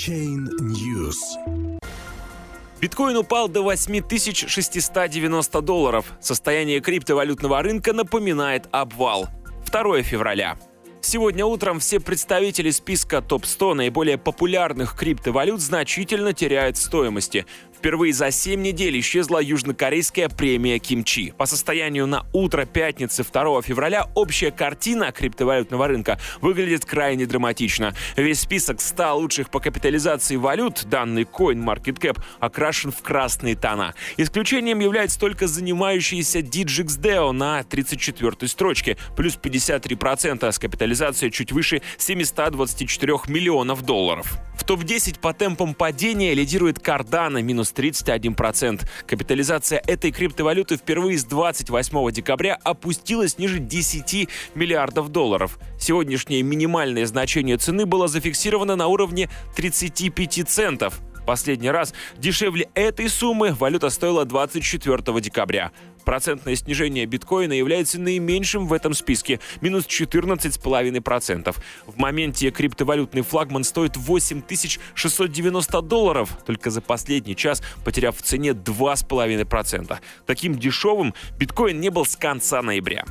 Chain News. Биткоин упал до 8690 долларов. Состояние криптовалютного рынка напоминает обвал. 2 февраля. Сегодня утром все представители списка топ-100 наиболее популярных криптовалют значительно теряют стоимости. Впервые за 7 недель исчезла южнокорейская премия Кимчи. По состоянию на утро пятницы 2 февраля общая картина криптовалютного рынка выглядит крайне драматично. Весь список 100 лучших по капитализации валют, данный CoinMarketCap, окрашен в красные тона. Исключением является только занимающийся DigixDeo на 34 строчке, плюс 53% с капитализацией чуть выше 724 миллионов долларов. В топ-10 по темпам падения лидирует Cardano, минус 31%. Капитализация этой криптовалюты впервые с 28 декабря опустилась ниже 10 миллиардов долларов. Сегодняшнее минимальное значение цены было зафиксировано на уровне 35 центов. Последний раз дешевле этой суммы валюта стоила 24 декабря. Процентное снижение биткоина является наименьшим в этом списке – минус 14,5%. В моменте криптовалютный флагман стоит 8690 долларов, только за последний час потеряв в цене 2,5%. Таким дешевым биткоин не был с конца ноября.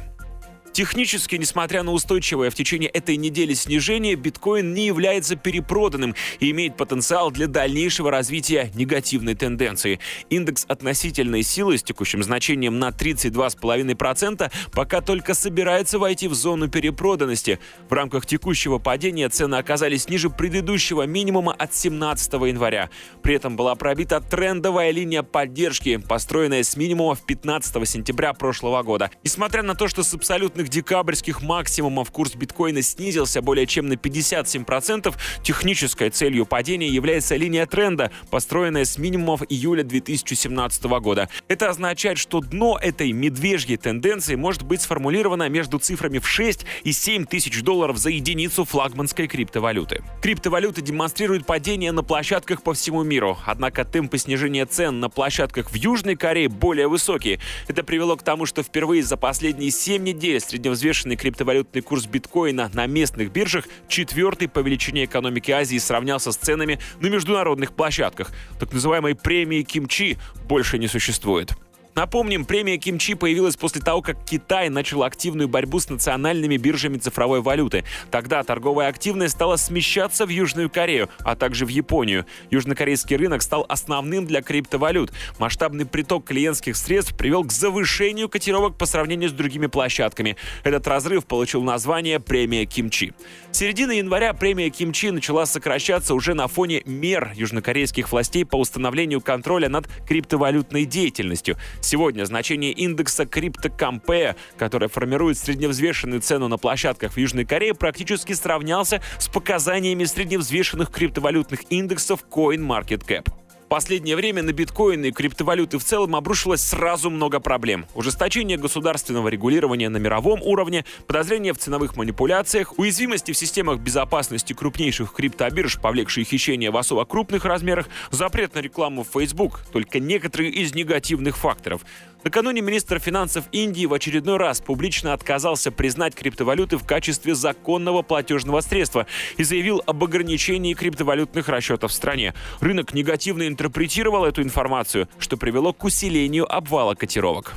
Технически, несмотря на устойчивое в течение этой недели снижение, биткоин не является перепроданным и имеет потенциал для дальнейшего развития негативной тенденции. Индекс относительной силы с текущим значением на 32,5% пока только собирается войти в зону перепроданности. В рамках текущего падения цены оказались ниже предыдущего минимума от 17 января. При этом была пробита трендовая линия поддержки, построенная с минимума в 15 сентября прошлого года. Несмотря на то, что с абсолютных декабрьских максимумов курс биткоина снизился более чем на 57%, технической целью падения является линия тренда, построенная с минимумов июля 2017 года. Это означает, что дно этой медвежьей тенденции может быть сформулировано между цифрами в 6 и 7 тысяч долларов за единицу флагманской криптовалюты. Криптовалюта демонстрирует падение на площадках по всему миру, однако темпы снижения цен на площадках в Южной Корее более высокие. Это привело к тому, что впервые за последние 7 недель средневзвешенный криптовалютный курс биткоина на местных биржах четвертый по величине экономики Азии сравнялся с ценами на международных площадках. Так называемой премии Кимчи больше не существует. Напомним, премия Кимчи появилась после того, как Китай начал активную борьбу с национальными биржами цифровой валюты. Тогда торговая активность стала смещаться в Южную Корею, а также в Японию. Южнокорейский рынок стал основным для криптовалют. Масштабный приток клиентских средств привел к завышению котировок по сравнению с другими площадками. Этот разрыв получил название премия Кимчи. С середины января премия Кимчи начала сокращаться уже на фоне мер южнокорейских властей по установлению контроля над криптовалютной деятельностью. Сегодня. Значение индекса CryptoCompare, который формирует средневзвешенную цену на площадках в Южной Корее, практически сравнялся с показаниями средневзвешенных криптовалютных индексов CoinMarketCap последнее время на биткоины и криптовалюты в целом обрушилось сразу много проблем. Ужесточение государственного регулирования на мировом уровне, подозрения в ценовых манипуляциях, уязвимости в системах безопасности крупнейших криптобирж, повлекшие хищения в особо крупных размерах, запрет на рекламу в Facebook — только некоторые из негативных факторов. Накануне министр финансов Индии в очередной раз публично отказался признать криптовалюты в качестве законного платежного средства и заявил об ограничении криптовалютных расчетов в стране. Рынок негативно интерпретировал эту информацию, что привело к усилению обвала котировок.